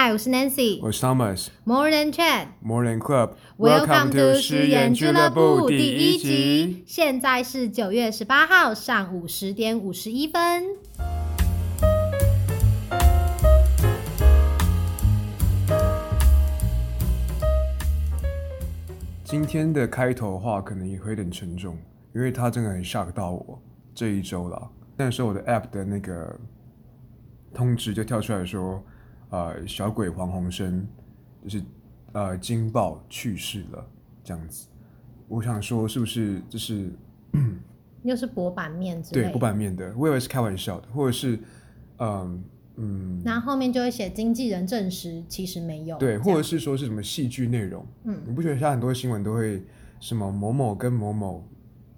嗨，我是 Nancy。我是 Thomas。More than chat。More Than Club。Welcome to 诗言俱乐部第一一集。。现在是九月十八号上午十点五十一分。今天的开头的话，可能也会有点沉重，因为它真的很 shock 到我这一周了。那时候我的 app 的那个通知就跳出来说，呃，小鬼黄鸿升就是呃惊爆去世了，这样子。我想说，是不是就是 又是薄板面之类的，对不版面的？我以为是开玩笑的，或者是嗯嗯，那后后面就会写经纪人证实，其实没有。对，或者是说是什么戏剧内容？嗯你不觉得现在很多新闻都会什么某某跟某某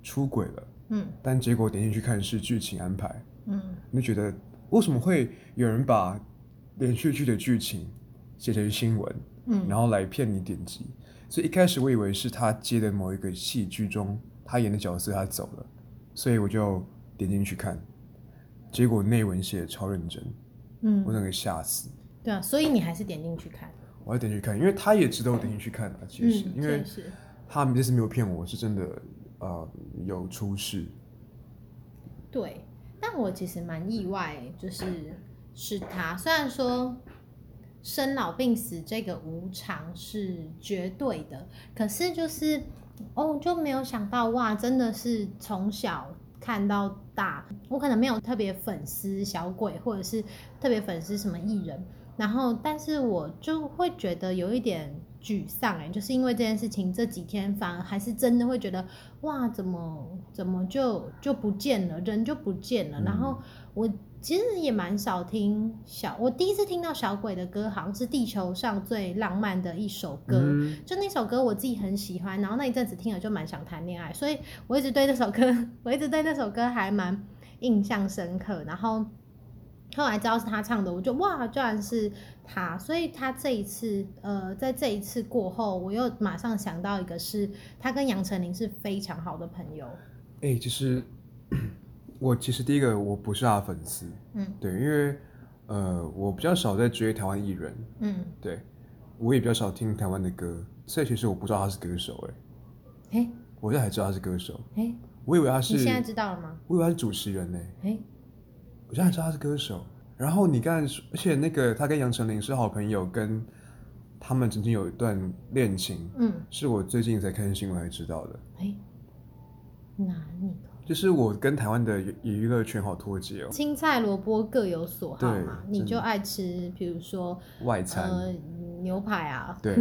出轨了，嗯但结果点进去看是剧情安排，嗯，你就觉得为什么会有人把连续剧的剧情写成新闻，嗯然后来骗你点击？所以一开始我以为是他接的某一个戏剧中他演的角色他走了，所以我就点进去看，结果内文写的超认真，嗯我整个吓死。对啊，所以你还是点进去看。我要点进去看，因为他也值得我点进去看啊。其实，嗯，因为他们这次没有骗我，是真的呃有出事。对，但我其实蛮意外，就是是他。虽然说生老病死这个无常是绝对的，可是就是哦，就没有想到哇，真的是从小看到大。我可能没有特别粉丝小鬼，或者是特别粉丝什么艺人，然后但是我就会觉得有一点。沮丧哎、就是因为这件事情，这几天反而还是真的会觉得，哇，怎么怎么就就不见了，人就不见了。嗯然后我其实也蛮少听小，我第一次听到小鬼的歌，好像是地球上最浪漫的一首歌。嗯，就那首歌我自己很喜欢，然后那一阵子听了就蛮想谈恋爱，所以我一直对那首歌，我一直对那首歌还蛮印象深刻。然后后来知道是他唱的，我就哇，居然是他！所以他这一次，呃，在这一次过后，我又马上想到一个是，他跟杨丞琳是非常好的朋友。哎、其实我其实第一个我不是他的粉丝，嗯对，因为呃我比较少在追台湾艺人，嗯，对我也比较少听台湾的歌，所以其实我不知道他是歌手、哎，哎我现在才知道他是歌手，哎，我以为他是，你现在知道了吗？我以为他是主持人呢、哎，我现在才知道他是歌手。然后你刚才说，而且那个他跟杨丞琳是好朋友，跟他们曾经有一段恋情，嗯，是我最近才看新闻才知道的。哎，哪里？就是我跟台湾的娱娱乐圈好脱节哦，青菜萝卜各有所好嘛，你就爱吃，比如说外餐，呃牛排啊，对，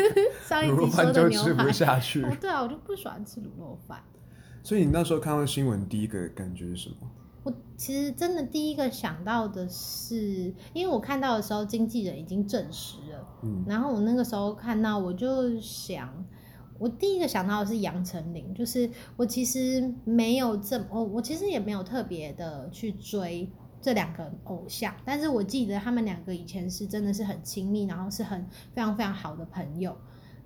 上一卤肉集说的饭就吃不下去。哦，对啊，我就不喜欢吃卤肉饭。所以你那时候看到新闻，第一个感觉是什么？我其实真的第一个想到的是，因为我看到的时候，经纪人已经证实了，嗯，然后我那个时候看到，我就想，我第一个想到的是杨丞琳，就是我其实没有这么，我我其实也没有特别的去追这两个偶像，但是我记得他们两个以前是真的是很亲密，然后是很非常非常好的朋友，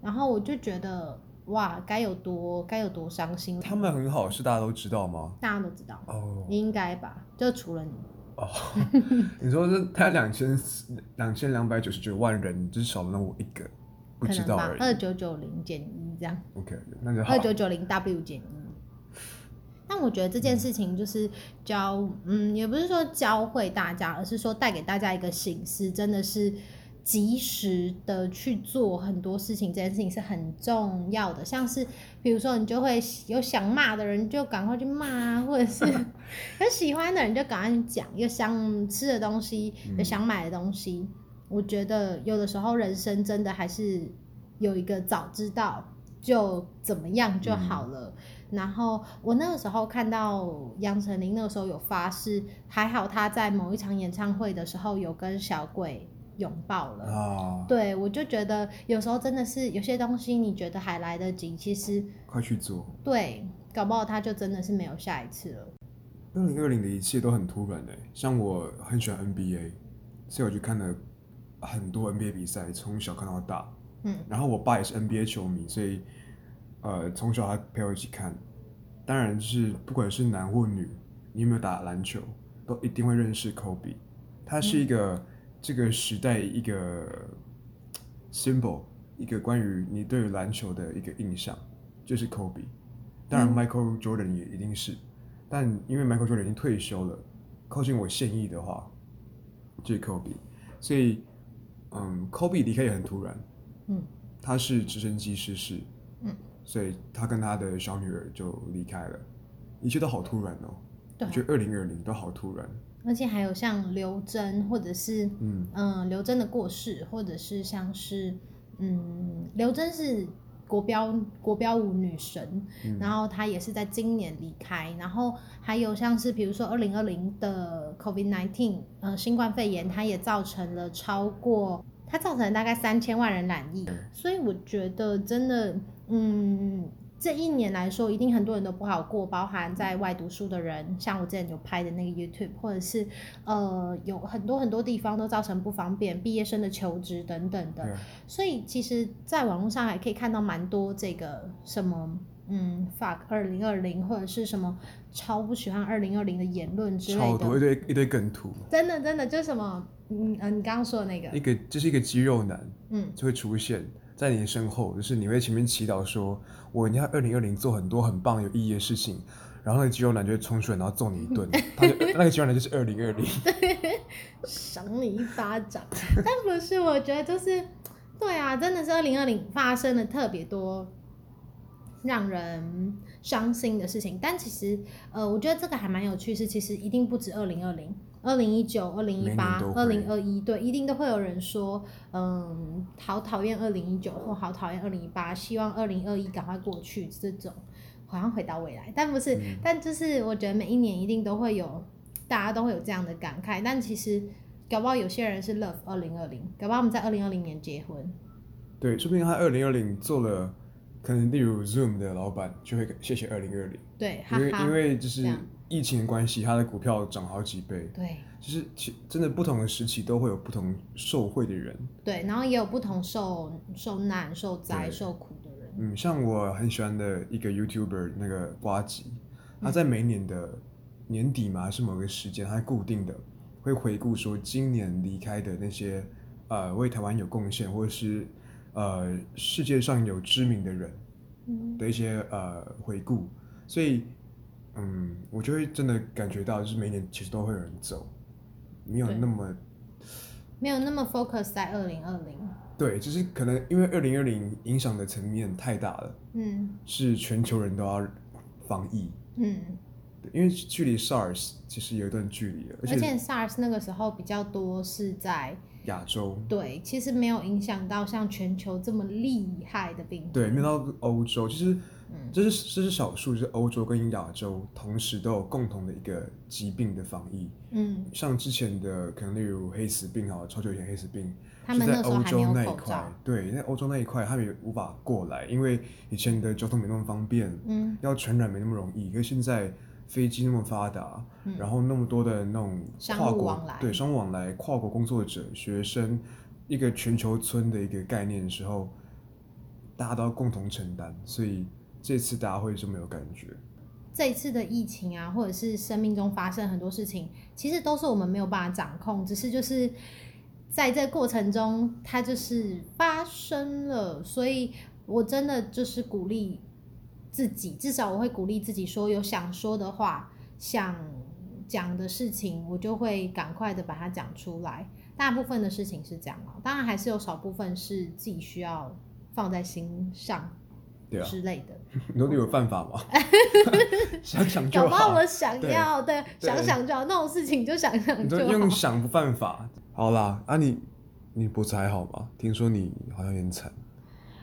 然后我就觉得哇，该有多该有多伤心，他们很好，是大家都知道吗？大家都知道，哦应该吧？就除了你。哦，你说是他两千两千两百九十九万人，只少了我一个不知道而，已。二九九零减一这样，OK，那就好二。九九零 W 减一。但我觉得这件事情就是教，嗯，也不是说教会大家，而是说带给大家一个醒思，真的是及时的去做很多事情，这件事情是很重要的。像是比如说，你就会有想骂的人，就赶快去骂啊，或者是 有喜欢的人就赶快去讲，有想吃的东西，有想买的东西。我觉得有的时候人生真的还是有一个早知道就怎么样就好了。然后我那个时候看到杨丞琳那个时候有发誓，还好她在某一场演唱会的时候有跟小鬼拥抱了。啊，对，我就觉得有时候真的是有些东西你觉得还来得及，其实快去做。对，搞不好他就真的是没有下一次了。二零二零的一切都很突然的，像我很喜欢 NBA，所以我去看了很多 NBA 比赛，从小看到大。嗯然后我爸也是 NBA 球迷，所以呃从小他陪我一起看。当然是不管是男或女，你有没有打篮球，都一定会认识 Kobe。他是一个这个时代一个 symbol，一个关于你对于篮球的一个印象，就是 Kobe。当然，Michael Jordan 也一定是，但因为 Michael Jordan 已经退休了，靠近我现役的话，就是 Kobe。所以，嗯，Kobe 离开也很突然。嗯，他是直升机失事。嗯，所以他跟他的小女儿就离开了，一切都好突然哦。对我觉得二零二零都好突然。而且还有像刘真，或者是嗯嗯刘真的过世，或者是像是嗯刘真是国标国标舞女神，嗯然后她也是在今年离开，然后还有像是比如说二零二零的 COVID nineteen 呃新冠肺炎，它也造成了超过它造成了大概三千万人染疫，所以我觉得真的嗯。这一年来说，一定很多人都不好过，包含在外读书的人，像我之前有拍的那个 YouTube，或者是呃有很多很多地方都造成不方便，毕业生的求职等等的。所以其实，在网络上还可以看到蛮多这个什么，嗯，fuck 二零二零，或者是什么超不喜欢二零二零的言论之类超多一。堆一堆梗图，真的真的就是什么，嗯呃，你刚刚说的那个。一，个就是一个肌肉男嗯，就会出现在你身后，就是你会前面祈祷说，我一定要二零二零做很多很棒有意义的事情，然后那个肌肉男就会冲出来，然后揍你一顿，他就那个肌肉男就是二零二零，赏你一巴掌。但不是，我觉得就是，对啊，真的是二零二零发生了特别多让人伤心的事情。但其实，呃，我觉得这个还蛮有趣，是其实一定不止二零二零。二零一九、二零一八二零二一，对，一定都会有人说，嗯，好讨厌二零一九，或好讨厌二零一八，希望二零二一赶快过去。这种好像回到未来，但不是，嗯但就是我觉得每一年一定都会有，大家都会有这样的感慨。但其实搞不好有些人是 love 二零二零，搞不好我们在二零二零年结婚。对，说不定他二零二零做了，可能例如 Zoom 的老板就会谢谢二零二零，对，因为因为就是疫情的关系，他的股票涨好几倍，对。就是其真的不同的时期都会有不同受惠的人。对，然后也有不同受受难、受灾、受苦的人。嗯，像我很喜欢的一个 YouTuber 那个瓜吉，他在每年的年底嘛，还是某个时间，他固定的会回顾说今年离开的那些呃为台湾有贡献或者是呃世界上有知名的人嗯，的一些呃回顾，所以嗯，我就会真的感觉到，就是每年其实都会有人走，没有那么没有那么 focus 在二零二零。对，就是可能因为二零二零影响的层面太大了，嗯。是全球人都要防疫。嗯，因为距离 SARS 其实有一段距离了，而且 SARS 那个时候比较多是在亚洲，对，其实没有影响到像全球这么厉害的病毒。对，没有到欧洲，其实嗯这是这是少数，就是欧洲跟亚洲同时都有共同的一个疾病的防疫。嗯，像之前的可能例如黑死病啊，超久以前黑死病，他们在欧洲那一块。，对，在欧洲那一块他们也无法过来，因为以前的交通没那么方便，嗯要传染没那么容易。可是现在飞机那么发达，嗯然后那么多的那种跨国对商务往来、跨国工作者、学生，一个全球村的一个概念的时候，大家都要共同承担，所以这次大家会这么有感觉。这一次的疫情啊，或者是生命中发生很多事情，其实都是我们没有办法掌控，只是就是在这个过程中，它就是发生了。所以我真的就是鼓励自己，至少我会鼓励自己说，有想说的话，想讲的事情，我就会赶快的把它讲出来。大部分的事情是这样啊，当然还是有少部分是自己需要放在心上对啊，之类的。你说你有犯法吗？想想就搞不好好。我想要，对，对想想就好，那种事情就想想就好。用想不犯法。好啦，啊你你脖子还好吗？听说你好像有点惨。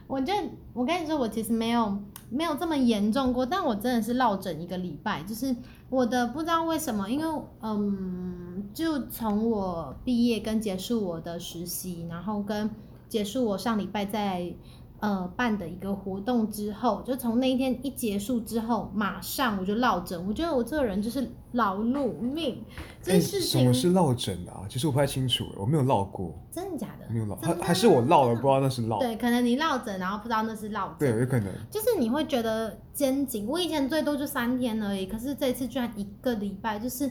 我就，我跟你说，我其实没有没有这么严重过，但我真的是落枕一个礼拜，就是我的不知道为什么，因为嗯，就从我毕业跟结束我的实习，然后跟结束我上礼拜在呃办的一个活动之后，就从那一天一结束之后，马上我就落枕。我觉得我这个人就是劳碌命，这哎事情、什么是落枕啊？其实我不太清楚，我没有落过，真的假的？没有落，还还是我落了，不知道那是落。对，可能你落枕，然后不知道那是落对，有可能。就是你会觉得肩颈。我以前最多就三天而已，可是这次居然一个礼拜，就是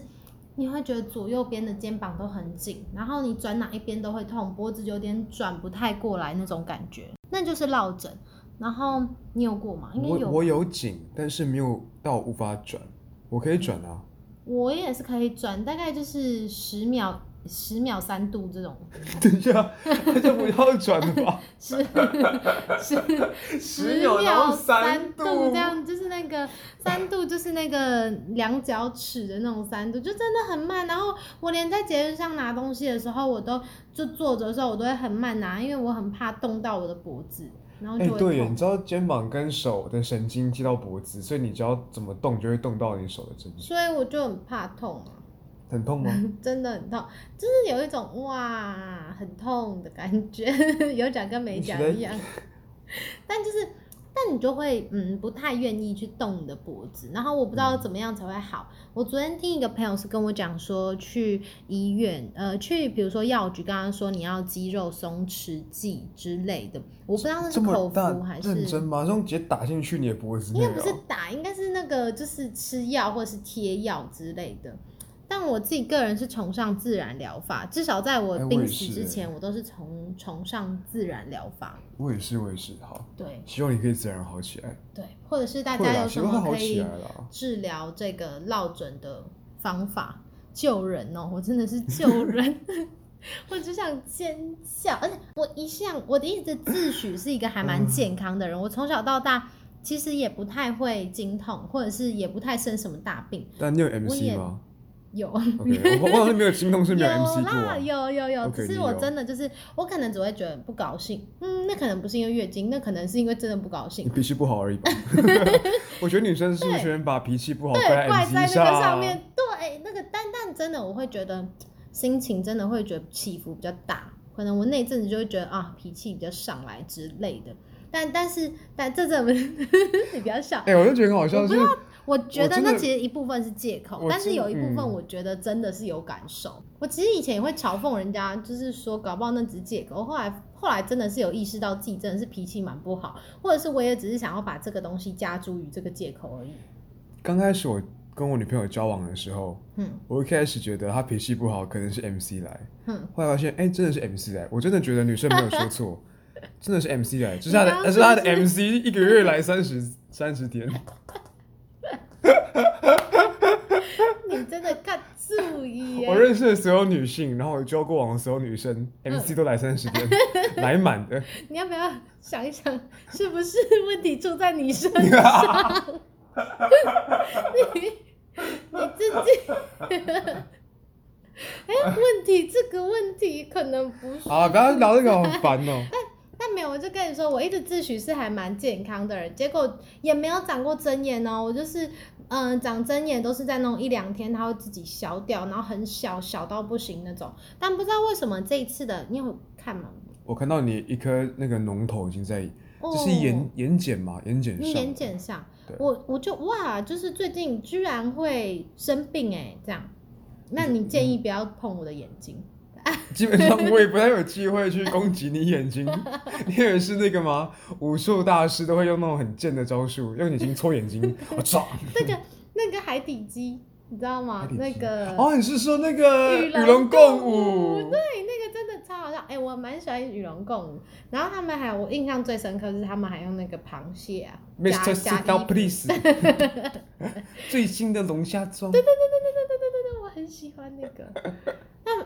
你会觉得左右边的肩膀都很紧，然后你转哪一边都会痛，脖子有点转不太过来那种感觉，那就是落枕。然后你有过吗？应该有。我我有紧，但是没有到无法转，我可以转啊。我也是可以转，大概就是十秒。十秒三度这种，等一下，那就不要转了吧。十十十秒三度这样，就是那个三度，就是那个量脚尺的那种三度，就真的很慢。然后我连在节日上拿东西的时候，我都就坐着的时候，我都会很慢拿，因为我很怕动到我的脖子，然后就会对，你知道肩膀跟手的神经接到脖子，所以你只要怎么动，就会动到你手的神经。所以我就很怕痛啊。很痛吗？真的很痛，就是有一种哇很痛的感觉，有讲跟没讲一样。但就是，但你就会嗯不太愿意去动你的脖子，然后我不知道怎么样才会好。我昨天听一个朋友是跟我讲说，去医院呃去比如说药局，刚刚说你要肌肉松弛剂之类的，我不知道那是口服还是认真吗？这种直接打进去你的脖子，应该不是打，应该是那个就是吃药或者是贴药之类的。但我自己个人是崇尚自然疗法，至少在我病死之前，我都是崇崇尚自然疗法。我也是，我也是，好。对，希望你可以自然好起来。对，或者是大家有什么可以治疗这个落枕的方法，救人哦！我真的是救人，我只想尖叫。而且我一向我的一直自诩是一个还蛮健康的人，我从小到大其实也不太会经痛，或者是也不太生什么大病。但你有 MC 吗？有，我好像没有心痛是没有 MC 啦，有有有，只是我真的就是，我可能只会觉得不高兴，嗯，那可能不是因为月经，那可能是因为真的不高兴，脾气不好而已吧。我觉得女生是不是把脾气不好怪怪在那个上面？对，那个但但真的，我会觉得心情真的会觉得起伏比较大，可能我那阵子就会觉得啊，脾气比较上来之类的。但但是但这怎么？你不要笑。哎，我就觉得很好笑，是。我觉得那其实一部分是借口，但是有一部分我觉得真的是有感受。我其实以前也会嘲讽人家，就是说搞不好那只是借口。后来后来真的是有意识到自己真的是脾气蛮不好，或者是我也只是想要把这个东西加诸于这个借口而已。刚开始我跟我女朋友交往的时候，嗯，我一开始觉得她脾气不好可能是 MC 来，嗯，后来发现哎真的是 MC 来，我真的觉得女生没有说错，真的是 MC 来，就是他的，是他的 MC 一个月来三十三十天。你真的看注意！我认识的所有女性，然后我交过往的所有女生，MC 都来三十天，来满的。你要不要想一想，是不是问题出在你身上？你你自己？哎，问题这个问题可能不是。啊，不要聊这个，好烦哦。但没有，我就跟你说，我一直自诩是还蛮健康的人，结果也没有长过针眼哦。我就是，嗯，长针眼都是在那种一两天，它会自己消掉，然后很小小到不行那种。但不知道为什么这一次的，你有看吗？我看到你一颗那个脓头已经在，就是眼眼睑嘛？眼睑上。眼睑上。我我就哇，就是最近居然会生病哎，这样。那你建议不要碰我的眼睛。基本上我也不太有机会去攻击你眼睛，你以为是那个吗？武术大师都会用那种很贱的招数，用眼睛戳眼睛，我操！那个那个海底鸡，你知道吗？那个哦，你是说那个与龙共舞？对，那个真的超好笑。哎，我蛮喜欢与龙共舞。然后他们还有我印象最深刻是他们还用那个螃蟹啊，Mr. Sit Down Please，最新的龙虾装。对对对对对对对对对，我很喜欢那个。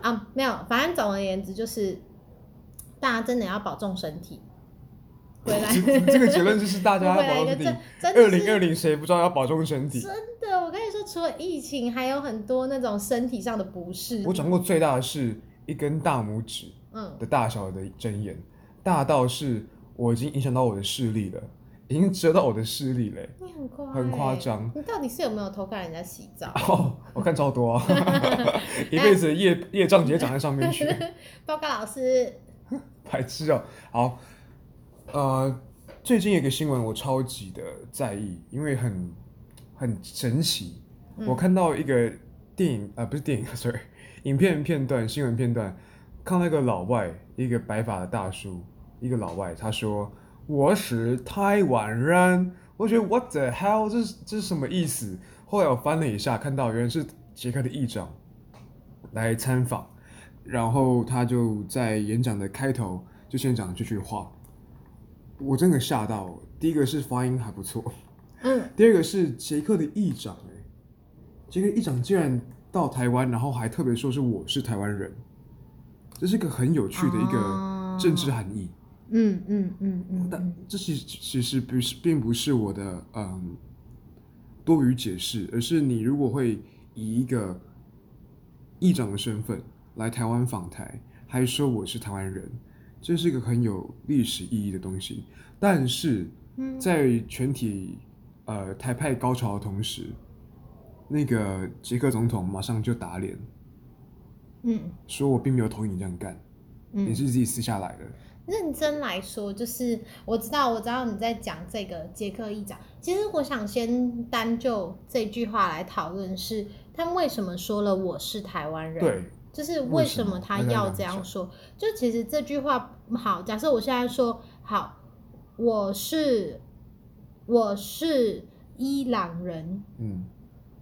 那啊，没有，反正总而言之就是，大家真的要保重身体。回来，这个结论就是大家要保重身体。二零二零谁不知道要保重身体？真的，我跟你说，除了疫情，还有很多那种身体上的不适。我长过最大的是一根大拇指，嗯，的大小的针眼，大到是我已经影响到我的视力了。已经遮到我的视力嘞，你很夸很夸张。你到底是有没有偷看人家洗澡？哦，我看超多啊，一辈子的业业障直接长在上面去。报告老师，白痴哦。好，呃，最近有个新闻我超级的在意，因为很很神奇。我看到一个电影啊，不是电影，sorry，影片片段，新闻片段，看到一个老外，一个白发的大叔，一个老外，他说。我是台湾人，我觉得 What the hell，这是这是什么意思？后来我翻了一下，看到原来是捷克的议长来参访，然后他就在演讲的开头就先讲这句话，我真的吓到。第一个是发音还不错，嗯，第二个是捷克的议长，哎，捷克议长竟然到台湾，然后还特别说是我是台湾人，这是个很有趣的一个政治含义。嗯嗯嗯嗯，但这其其实不是，并不是我的嗯多余解释，而是你如果会以一个议长的身份来台湾访台，还说我是台湾人，这是一个很有历史意义的东西。但是在全体呃台派高潮的同时，那个捷克总统马上就打脸，嗯，说我并没有同意你这样干，你是自己私下来的。认真来说，就是我知道，我知道你在讲这个捷克议长。其实我想先单就这句话来讨论，是他为什么说了我是台湾人？对，就是为什么他要这样说？就其实这句话好，假设我现在说好，我是我是伊朗人，嗯，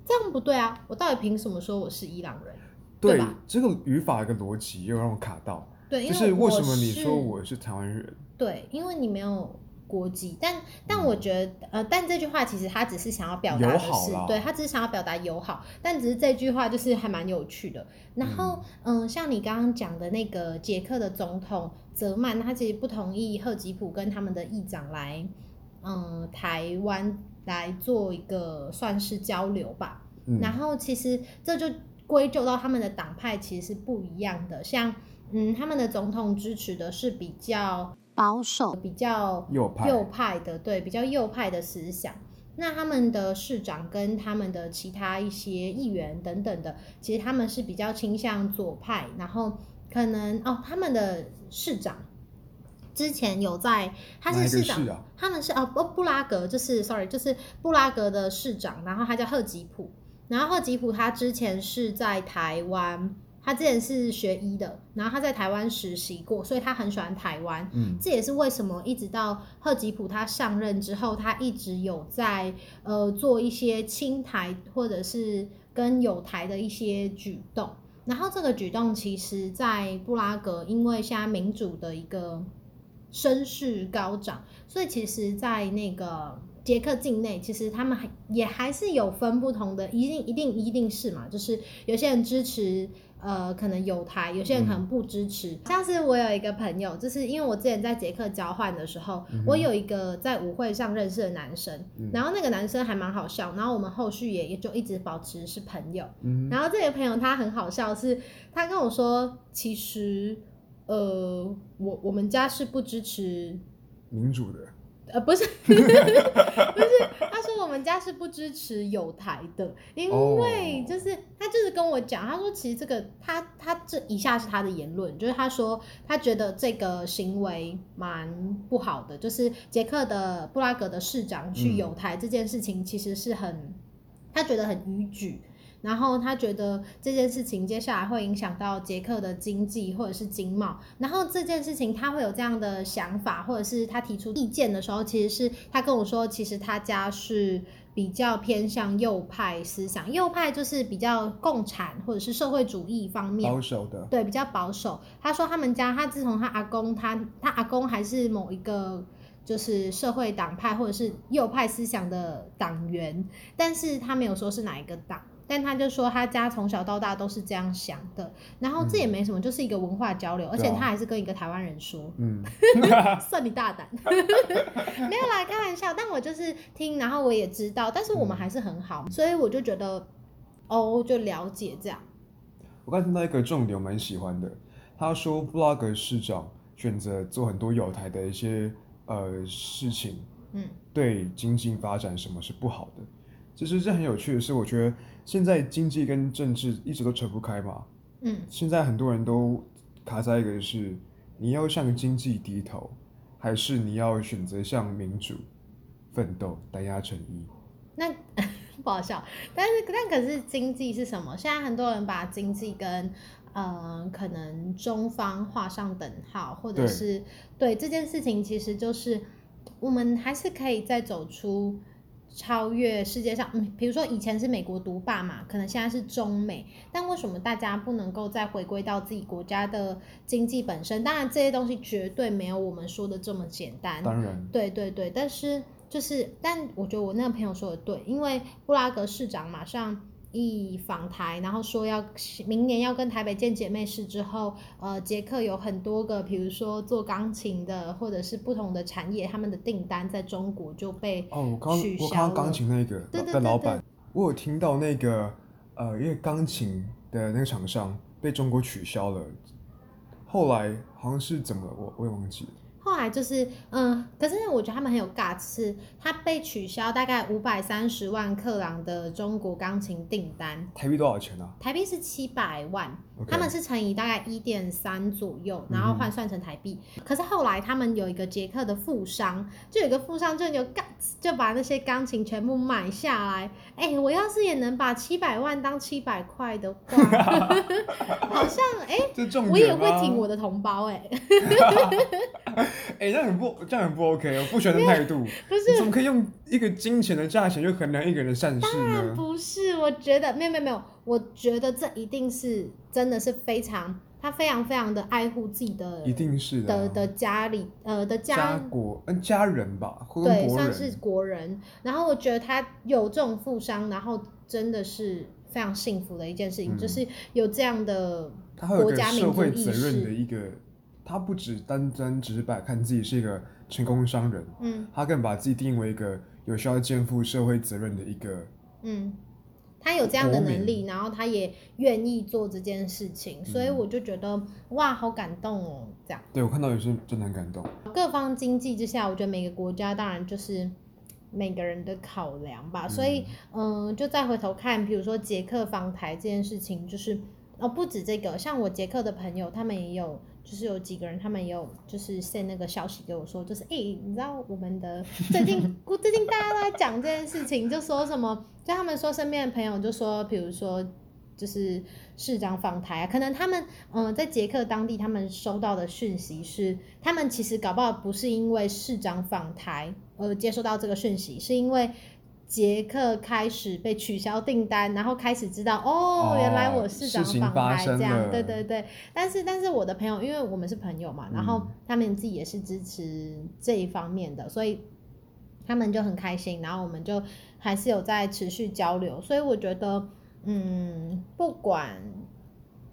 这样不对啊！我到底凭什么说我是伊朗人？对吧？这个语法一个逻辑又让我卡到。对，就是为什么你说我是台湾人？对，因为你没有国籍，但但我觉得，呃，但这句话其实他只是想要表达的是，对他只是想要表达友好，但只是这句话就是还蛮有趣的。然后，嗯，像你刚刚讲的那个捷克的总统泽曼，他其实不同意赫吉普跟他们的议长来，嗯，台湾来做一个算是交流吧。然后，其实这就归咎到他们的党派其实是不一样的，像。嗯，他们的总统支持的是比较保守、比较右派右派的，对，比较右派的思想。那他们的市长跟他们的其他一些议员等等的，其实他们是比较倾向左派。然后可能哦，他们的市长之前有在，他是市长，他们是哦布布拉格，就是 sorry，就是布拉格的市长，然后他叫赫吉普。然后赫吉普他之前是在台湾。他之前是学医的，然后他在台湾实习过，所以他很喜欢台湾。嗯，这也是为什么一直到赫吉普他上任之后，他一直有在呃做一些亲台或者是跟友台的一些举动。然后这个举动其实，在布拉格，因为现在民主的一个声势高涨，所以其实，在那个捷克境内，其实他们还也还是有分不同的，一定一定一定是嘛，就是有些人支持。呃，可能有台，有些人可能不支持。像是我有一个朋友，就是因为我之前在捷克交换的时候，我有一个在舞会上认识的男生，然后那个男生还蛮好笑，然后我们后续也也就一直保持是朋友。然后这个朋友他很好笑，是他跟我说，其实呃，我我们家是不支持民主的。呃，不是，不是，他说我们家是不支持有台的，因为就是他就是跟我讲，他说其实这个他他这以下是他的言论，就是他说他觉得这个行为蛮不好的，就是捷克的布拉格的市长去有台这件事情，其实是很他觉得很逾矩。然后他觉得这件事情接下来会影响到捷克的经济或者是经贸。然后这件事情他会有这样的想法，或者是他提出意见的时候，其实是他跟我说，其实他家是比较偏向右派思想，右派就是比较共产或者是社会主义方面保守的，对，比较保守。他说他们家，他自从他阿公，他他阿公还是某一个就是社会党派或者是右派思想的党员，但是他没有说是哪一个党。但他就说他家从小到大都是这样想的，然后这也没什么，就是一个文化交流，而且他还是跟一个台湾人说，嗯，算你大胆，没有啦，开玩笑。但我就是听，然后我也知道，但是我们还是很好，所以我就觉得，哦，就了解这样。我刚听到一个重点，我蛮喜欢的。他说布拉格市长选择做很多有台的一些呃事情，嗯，对经济发展什么是不好的。其实这很有趣的是，我觉得。现在经济跟政治一直都扯不开嘛，嗯，现在很多人都卡在一个是，你要向经济低头，还是你要选择向民主奋斗，单压成一？那 不好笑，但是但可是经济是什么？现在很多人把经济跟呃可能中方画上等号，或者是对这件事情，其实就是我们还是可以再走出。超越世界上，嗯，比如说以前是美国独霸嘛，可能现在是中美，但为什么大家不能够再回归到自己国家的经济本身？当然这些东西绝对没有我们说的这么简单，当然，对对对，但是就是，但我觉得我那个朋友说的对，因为布拉格市长马上一访台，然后说要明年要跟台北见姐妹市之后，呃，捷克有很多个，比如说做钢琴的或者是不同的产业，他们的订单在中国就被哦，我刚我看到钢琴那个的老板，我有听到那个呃，因为钢琴的那个厂商被中国取消了，后来好像是怎么，我我也忘记了。后来就是，嗯，可是我觉得他们很有 guts，是他被取消大概五百三十万克朗的中国钢琴订单，台币多少钱啊？台币是七百万他们是乘以大概一点三左右，然后换算成台币。可是后来他们有一个捷克的富商，就有一个富商就有 guts，就把那些钢琴全部买下来。哎、我要是也能把七百万当七百块的话，好像哎、我也会吗挺我的同胞哎、哎、这样很不，这样很不 OK，我不喜欢的态度。不是怎么可以用一个金钱的价钱就衡量一个人的善事呢？不是，我觉得没有没有没有，我觉得这一定是真的是非常，他非常非常的爱护自己的一定是的、啊。的的家里呃的家家国嗯家人吧，对，算是人。国人。然后我觉得他有这种富商，然后真的是非常幸福的一件事情，嗯就是有这样的国家民族意社会责任的。一个，他不只单单只是把看自己是一个成功商人，嗯他更把自己定为一个有需要肩负社会责任的一个。嗯，他有这样的能力，然后他也愿意做这件事情，所以嗯我就觉得哇，好感动哦，这样。对我看到也是真的很感动。各方经济之下，我觉得每个国家当然就是每个人的考量吧。所以，嗯、就再回头看，比如说捷克访台这件事情，就是哦，不止这个，像我捷克的朋友，他们也有，就是有几个人，他们也有就是 send 那个消息给我说，就是诶、你知道我们的最近，我最近大家都在讲这件事情，就说什么，就他们说身边的朋友就说，比如说。就是市长访台啊，可能他们嗯、呃在捷克当地，他们收到的讯息是，他们其实搞不好不是因为市长访台而接收到这个讯息，是因为捷克开始被取消订单，然后开始知道哦，哦原来我市长访台这样，了对对对。但是但是我的朋友，因为我们是朋友嘛，然后嗯他们自己也是支持这一方面的，所以他们就很开心，然后我们就还是有在持续交流，所以我觉得，嗯，不管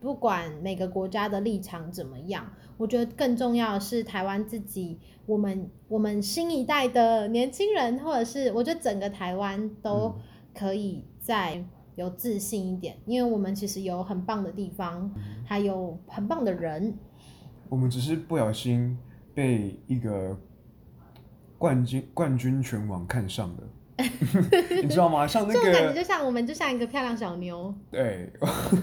不管每个国家的立场怎么样，我觉得更重要的是台湾自己，我们我们新一代的年轻人，或者是我觉得整个台湾都嗯可以再有自信一点，因为我们其实有很棒的地方，还有很棒的人，我们只是不小心被一个冠军冠军拳王看上了，你知道吗？像那这种感觉就像我们就像一个漂亮小妞，对，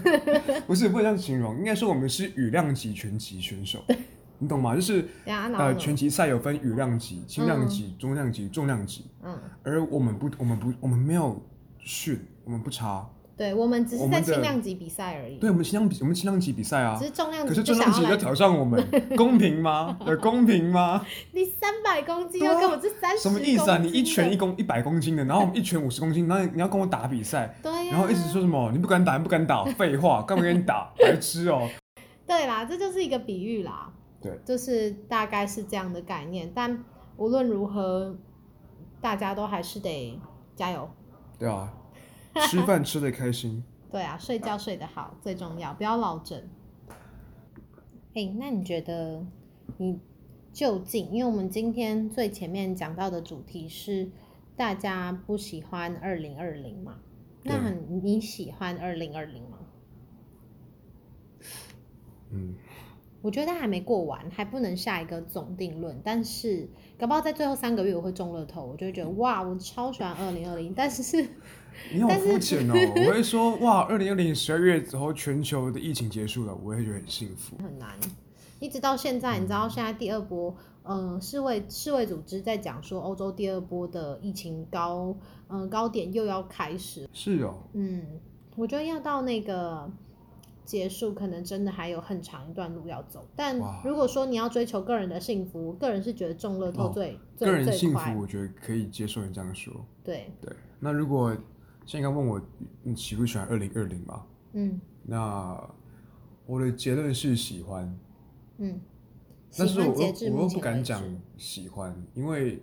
不是不能这样形容，应该说我们是羽量级拳击选手，你懂吗？就是呃，拳击赛有分羽量级、轻量级、中量级、重量级，嗯，而我们不，我们不，我们没有训，我们不差。对我们只是在轻量级比赛而已，对，我们轻量比，我们轻量级比赛啊只。是重量可是级重量级要挑战我们，公平吗？有公平吗？你三百公斤要跟我这三十，什么意思啊？你一拳一，公一百公斤的，然后我们一拳五十公斤，然后你要跟我打比赛，然后一直说什么你不敢打，你不敢打，废话，干嘛跟你打？白痴哦、对啦，这就是一个比喻啦，对，就是大概是这样的概念。但无论如何，大家都还是得加油。对啊，吃 饭吃的开心。对啊，睡觉睡得好最重要，不要落枕。哎、那你觉得你就近？因为我们今天最前面讲到的主题是大家不喜欢二零二零嘛？那很你喜欢二零二零吗？嗯，我觉得还没过完，还不能下一个总定论。但是，搞不好在最后三个月我会中了头，我就会觉得哇，我超喜欢二零二零。但是，你好肤浅哦！我会说哇，二零二零十二月之后全球的疫情结束了，我会觉得很幸福。很难。一直到现在，你知道现在第二波，嗯、世卫世卫组织在讲说，欧洲第二波的疫情高，嗯、高点又要开始。是哦，嗯，我觉得要到那个结束，可能真的还有很长一段路要走。但如果说你要追求个人的幸福，个人是觉得中乐透最个人幸福，我觉得可以接受你这样说。对，对，那如果像你刚问我你喜不喜欢二零二零嘛？嗯那我的结论是喜欢，嗯。但是我我又不敢讲喜欢，因为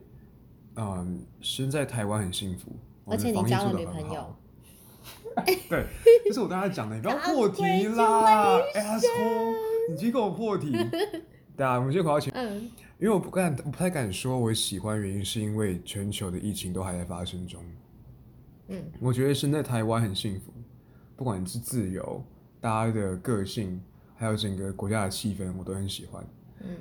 嗯，身在台湾很幸福，而且你防疫交了女做得很好朋友。对，这是我刚才讲的，你不要破题啦，asshole，你今天跟我破题。对啊，我们先回到前，嗯因为我不敢，我不太敢说我喜欢，原因是因为全球的疫情都还在发生中。嗯我觉得身在台湾很幸福，不管是自由、大家的个性，还有整个国家的气氛，我都很喜欢。嗯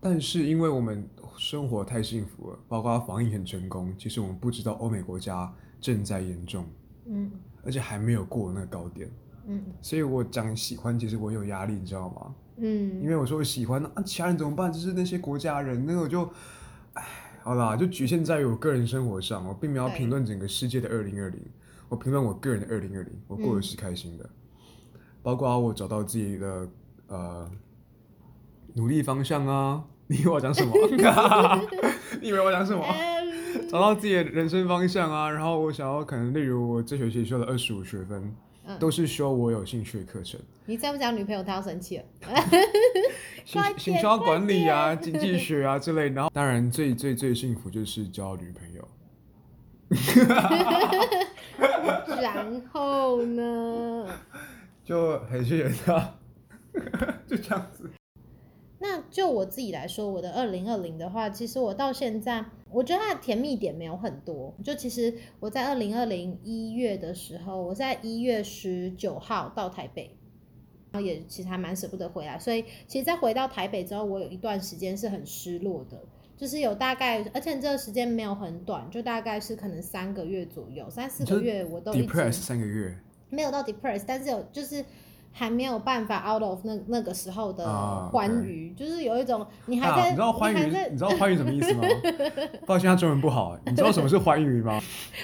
但是因为我们生活太幸福了，包括防疫很成功，其实我们不知道欧美国家正在严重，嗯而且还没有过那个高点。嗯所以我讲喜欢，其实我有压力，你知道吗？嗯因嗯为我说我喜欢，啊，其他人怎么办？就是那些国家人，那个我就，唉，好啦，就局限在于我个人生活上，我并没有评论整个世界的二零二零，我评论我个人的二零二零，我过得是开心的，包括我找到自己的呃努力方向啊。你以为我讲什么？你以为我讲什么？嗯找到自己的人生方向啊，然后我想要可能例如我这学期修了二十五学分，嗯都是修我有兴趣的课程。你再不讲女朋友，她要生气了。行行销管理啊、经济学啊之类，然后当然最最最幸福就是交女朋友。然后呢？就很谢谢他，就这样子。那就我自己来说，我的二零二零的话，其实我到现在，我觉得它的甜蜜点没有很多。就其实我在二零二零一月的时候，我在一月十九号到台北，然后也其实还蛮舍不得回来，所以其实，在回到台北之后，我有一段时间是很失落的。就是有大概，而且这个时间没有很短，就大概是可能三个月左右，三四个月我都 depress 三个月，没有到 depressed，但是有就是还没有办法 out of 那那个时候的啊欢愉，就是有一种你还啊，在，你知道欢愉你知道欢愉什么意思吗？抱歉，他中文不好。你知道什么是欢愉吗？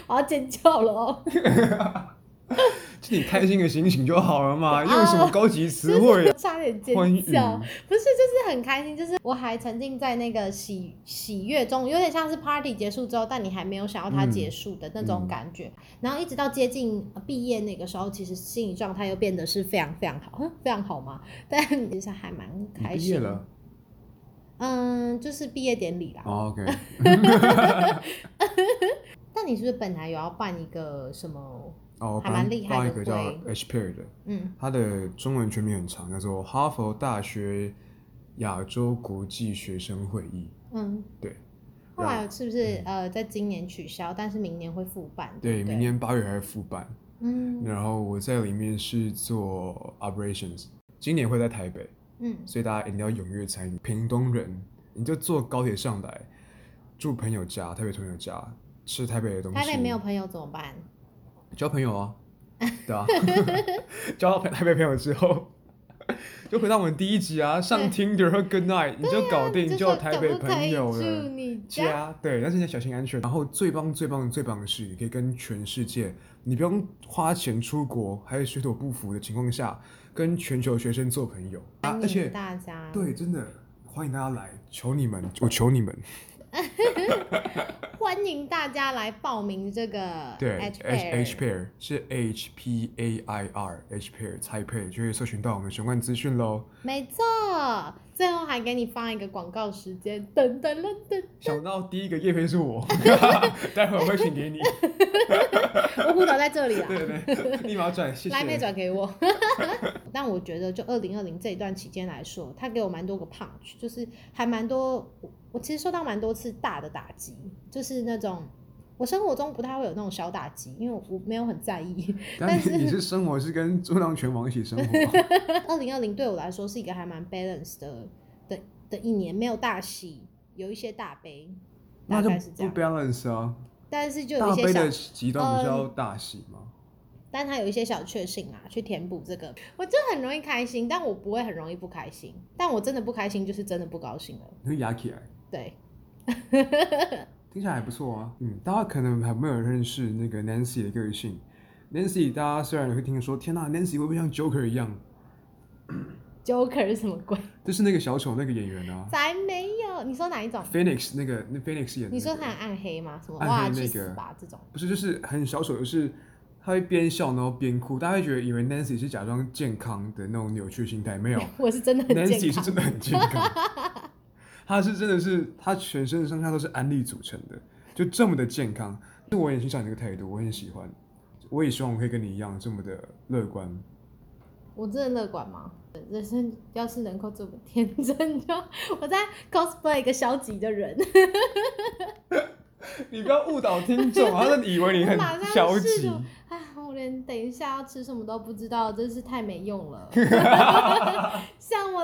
我要尖叫了哦，就你开心的心情就好了嘛，用什么高级词汇啊？差点尖叫，不是，就是很开心，就是我还沉浸在那个喜喜悦中，有点像是 party 结束之后，但你还没有想要它嗯结束的那种感觉，然后一直到接近呃毕业那个时候，其实心理状态又变得是非常非常好，嗯非常好嘛，但其实还蛮你开心。毕业了？嗯，就是毕业典礼啦。哦，OK，但你是不是本来有要办一个什么？哦，我还蛮厉害的一个叫会 H Pair 的，嗯它的中文全名很长，叫做哈佛大学亚洲国际学生会议。嗯，对，后来是不是、呃，在今年取消，但是明年会复办？嗯对，不明年八月还会复办。嗯然后我在里面是做 operations，今年会在台北，嗯所以大家一定要踊跃参与。屏东人，你就坐高铁上来，住朋友家，台北朋友家，吃台北的东西。台北没有朋友怎么办？交朋友啊，对啊，交到台北朋友之后，就回到我们第一集啊，上 Tinder 和 Good Night，你就搞定，啊就有台北朋友了。你家？家对，但是你要小心安全。然后最棒、最棒、最棒的是，你可以跟全世界，你不用花钱出国，还有水土不服的情况下，跟全球学生做朋友啊！而且大家，对，真的欢迎大家来，求你们，我求你们，欢迎大家来报名这个对 H H pair。是 H P A I R H pair 蔡配就会搜寻到我们相关资讯喽。没错，最后还给你放一个广告时间，噔噔噔噔，想到第一个叶配是我，待会儿我会请给你，我舞蹈在这里啊。对对对，立马转，谢谢。来妹转给我。但我觉得，就二零二零这一段期间来说，他给我蛮多个 punch，就是还蛮多，我我其实受到蛮多次大的打击，就是那种我生活中不太会有那种小打击，因为我没有很在意。但是你是生活是跟猪狼拳王一起生活，二零二零对我来说是一个还蛮 balance 的的的一年，没有大喜，有一些大悲，大概是这样。balance 啊。但是就有一些小极端不是要大喜吗？但他有一些小确幸啊，去填补这个，我就很容易开心，但我不会很容易不开心。但我真的不开心，就是真的不高兴了。你会压起来，对，听起来还不错啊。嗯，大家可能还没有认识那个 Nancy 的个性。Nancy，大家虽然会听说，天呐，Nancy 会不会像 Joker 一样？Joker 是什么鬼？就是那个小丑那个演员啊才没有！你说哪一种？，Phoenix 那个那 Phoenix 演的、那个。你说他很暗黑吗？什么暗黑那个吧这种。不是，就是很小丑，就是他会边笑然后边哭，大家会觉得以为 Nancy 是假装健康的那种扭曲心态，没有 我是真的很健，Nancy 是。真的很健康，他是真的是他全身上下都是安利组成的，就这么的健康。我也欣赏你这个态度，我很喜欢，我也希望我可以跟你一样这么的乐观。我真的乐观吗？人生要是能够这么天真，就 我在 cosplay 一个消极的人，你不要误导听众，他们以为你很消极。哎，我连等一下要吃什么都不知道，真是太没用了。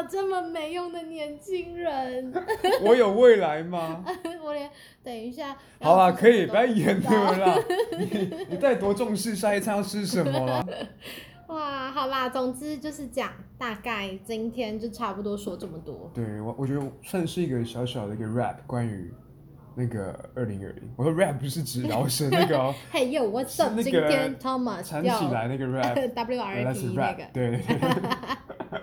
这么没用的年轻人，我有未来吗？我连等一下好啦，可以，不要演了啦。你你到底多重视下一餐要吃什么啦？哇，好啦，总之就是讲，大概今天就差不多说这么多。对我，我觉得算是一个小小的一个 rap，关于那个二零二零。我说 rap 不是指饶舌那个哦，嘿哟，What's 是那个今天 Thomas 缠起来那个 rap，W 原 R 来 P 是那个。对对对。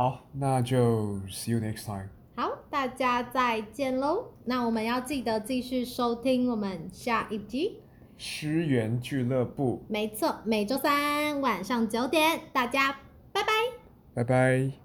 好，那就 see you next time。好，大家再见喽。那我们要记得继续收听我们下一集。诗源俱乐部，没错，每周三晚上九点，大家拜拜。拜拜。